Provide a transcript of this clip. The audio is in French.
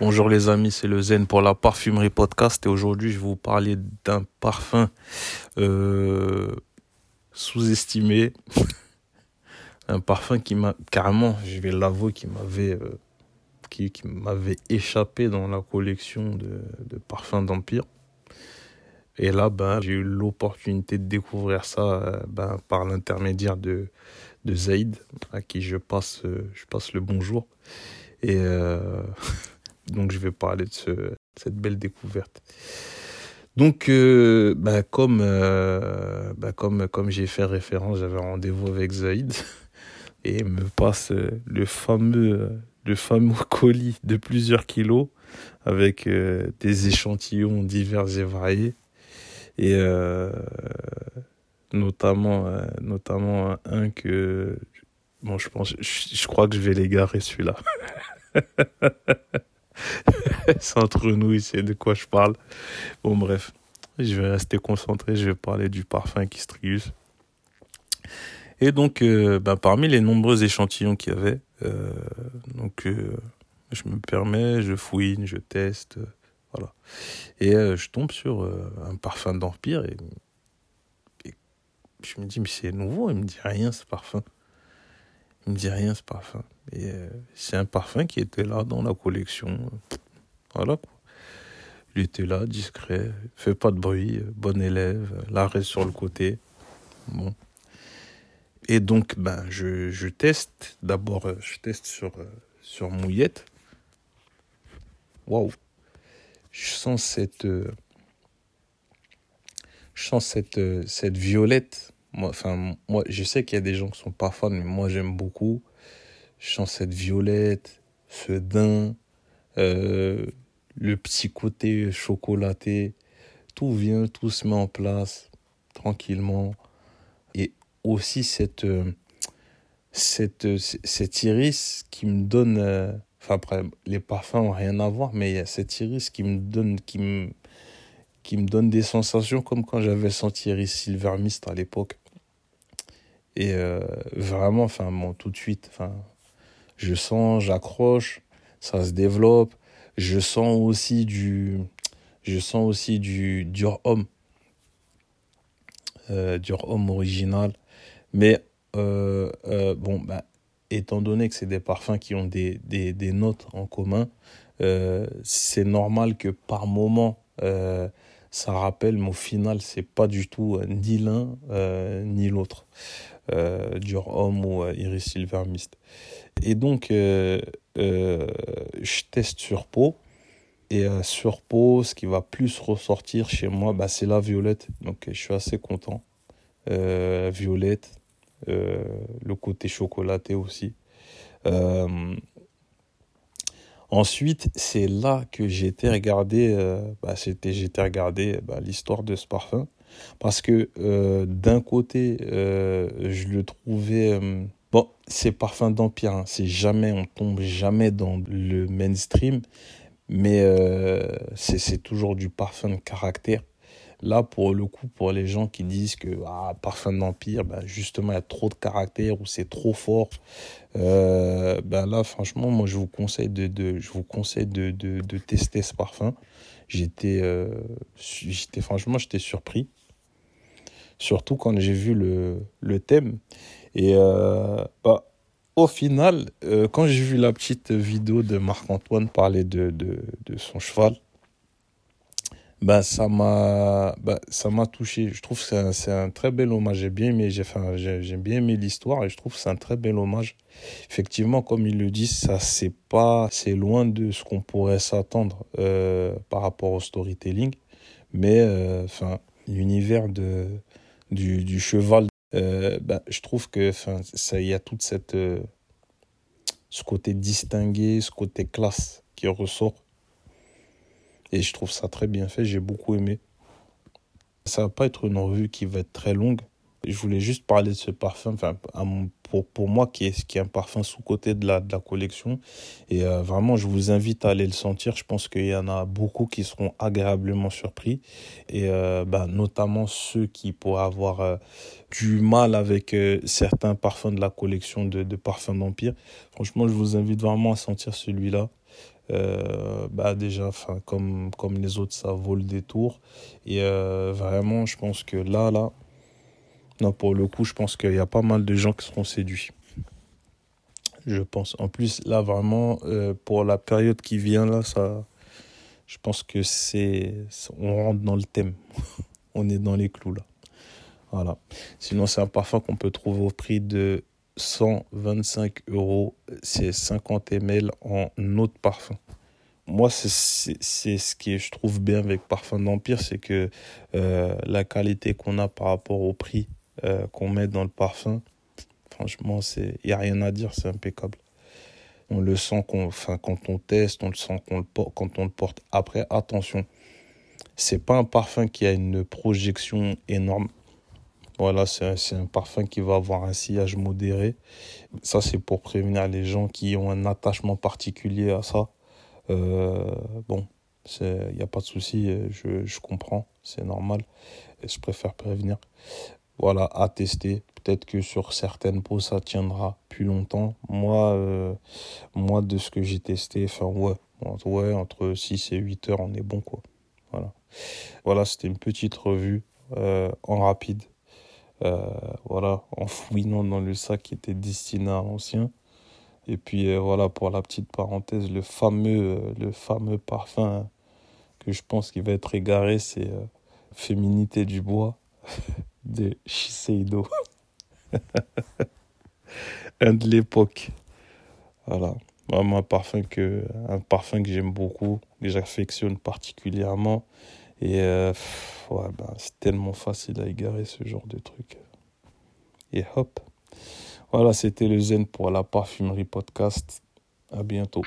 Bonjour les amis, c'est le Zen pour la parfumerie podcast et aujourd'hui je vais vous parler d'un parfum euh, sous-estimé, un parfum qui m'a carrément, je vais l'avouer, qui m'avait euh, échappé dans la collection de, parfums d'Empire. Et là, ben, j'ai eu l'opportunité de découvrir ça euh, ben, par l'intermédiaire de, de Zaid, à qui je passe, je passe le bonjour. Et Donc je vais parler de, ce, cette belle découverte. Donc, euh, bah, comme, euh, bah, comme, comme j'ai fait référence, j'avais rendez-vous avec Zaïd et il me passe euh, le fameux, le fameux colis de plusieurs kilos avec des échantillons divers et variés. Et notamment, notamment un que, bon, je pense, je, je crois que je vais l'égarer celui-là. c'est entre nous ici de quoi je parle. Bon, bref, je vais rester concentré. Je vais parler du parfum Kistrius. Et donc, euh, bah, parmi les nombreux échantillons qu'il y avait, euh, donc, euh, je me permets, je fouine, je teste, voilà. Et je tombe sur un parfum d'Empire et, et, je me dis, mais c'est nouveau, il me dit rien ce parfum. Il me dit rien ce parfum. Et c'est un parfum qui était là dans la collection. Voilà quoi. Il était là, discret, fait pas de bruit, bon élève, l'arrêt sur le côté. Et donc, ben, je, je teste. D'abord, euh, je teste sur, euh, sur mouillette. Waouh! Je sens cette. Euh, je sens cette violette. Moi, enfin, moi, je sais qu'il y a des gens qui sont pas fans, mais moi, j'aime beaucoup. Je sens cette violette, ce daim, euh, le petit côté chocolaté, tout vient, tout se met en place tranquillement. Et aussi cette, euh, cette, cette iris qui me donne, euh, enfin après, les parfums n'ont rien à voir, mais il y a cette iris qui me donne, qui me, qui me donne des sensations comme quand j'avais senti Iris Silver Mist à l'époque. Et euh, vraiment, enfin, bon, tout de suite, enfin, je sens, j'accroche, ça se développe. Je sens aussi du, je sens aussi du dur homme, euh, dur homme original. Mais euh, bon, bah, étant donné que c'est des parfums qui ont des, des, des notes en commun, c'est normal que par moment ça rappelle, mais au final, c'est pas du tout euh, ni l'un ni l'autre. dur homme ou Iris Silver Mist. Et donc, je teste sur peau. Et sur peau, ce qui va plus ressortir chez moi, bah, c'est la violette. Donc je suis assez content. Euh, violette, euh, le côté chocolaté aussi. Euh, ensuite, c'est là que j'ai été regarder, bah, c'était, j'ai été regarder bah, l'histoire de ce parfum. Parce que d'un côté, je le trouvais... bon, c'est parfum d'empire, hein. c'est jamais, on tombe jamais dans le mainstream, mais euh, c'est toujours du parfum de caractère. Là, pour le coup, pour les gens qui disent que ah, parfum d'empire, ben justement, il y a trop de caractère ou c'est trop fort, euh, ben là, franchement, moi, je vous conseille de, de je vous conseille de, de, de, tester ce parfum. J'étais, euh, j'étais franchement, j'étais surpris. Surtout quand j'ai vu le, le thème. Et euh, bah, au final, euh, quand j'ai vu la petite vidéo de Marc-Antoine parler de, de, de, son cheval, ben ça m'a ben, ça m'a touché. Je trouve que c'est un, très bel hommage. J'ai bien aimé, j'ai enfin, bien aimé l'histoire et je trouve que c'est un très bel hommage. Effectivement, comme il le dit, ça c'est pas c'est loin de ce qu'on pourrait s'attendre euh, par rapport au storytelling, mais euh, enfin l'univers de du, du cheval euh, bah, je trouve que enfin ça y a toute cette euh, ce côté distingué ce côté classe qui ressort et je trouve ça très bien fait j'ai beaucoup aimé ça va pas être une revue qui va être très longue je voulais juste parler de ce parfum, enfin, pour, pour moi, qui est, qui est un parfum sous-côté de la, de la collection. Et euh, vraiment, je vous invite à aller le sentir. Je pense qu'il y en a beaucoup qui seront agréablement surpris. Et euh, bah, notamment ceux qui pourraient avoir euh, du mal avec certains parfums de la collection de, de parfums d'Empire. Franchement, je vous invite vraiment à sentir celui-là. Bah déjà, comme, comme les autres, ça vaut le détour. Et vraiment, je pense que là, là, non, pour le coup, je pense qu'il y a pas mal de gens qui seront séduits. Je pense. En plus, là, vraiment, pour la période qui vient, là, ça, je pense que c'est, on rentre dans le thème. on est dans les clous, là. Voilà. Sinon, c'est un parfum qu'on peut trouver au prix de 125 euros. C'est 50 ml en eau de parfum. Moi, c'est ce qui je trouve bien avec Parfum d'Empire, c'est que euh, la qualité qu'on a par rapport au prix euh, qu'on met dans le parfum, franchement, il n'y a rien à dire, c'est impeccable. On le sent enfin, quand on teste, on le sent le, quand on le porte. Après, attention, c'est pas un parfum qui a une projection énorme. Voilà, c'est un parfum qui va avoir un sillage modéré. Ça, c'est pour prévenir les gens qui ont un attachement particulier à ça. Euh, bon, il n'y a pas de souci, je, je comprends, c'est normal. Je préfère prévenir. Voilà, à tester. Peut-être que sur certaines peaux, ça tiendra plus longtemps. Moi, euh, moi de ce que j'ai testé, enfin, ouais, ouais, entre 6 et 8 heures, on est bon, quoi. Voilà. Voilà, c'était une petite revue euh, en rapide voilà, en fouinant dans le sac qui était destiné à l'ancien. Et puis euh, voilà, pour la petite parenthèse, le fameux, euh, le fameux parfum que je pense qu'il va être égaré, c'est Féminité du bois de Shiseido. un de l'époque. Voilà. Vraiment un parfum que, un parfum que j'aime beaucoup, que j'affectionne particulièrement. Et euh, ben, c'est tellement facile à égarer ce genre de truc. Et hop. Voilà, c'était le Zen pour la parfumerie podcast. À bientôt.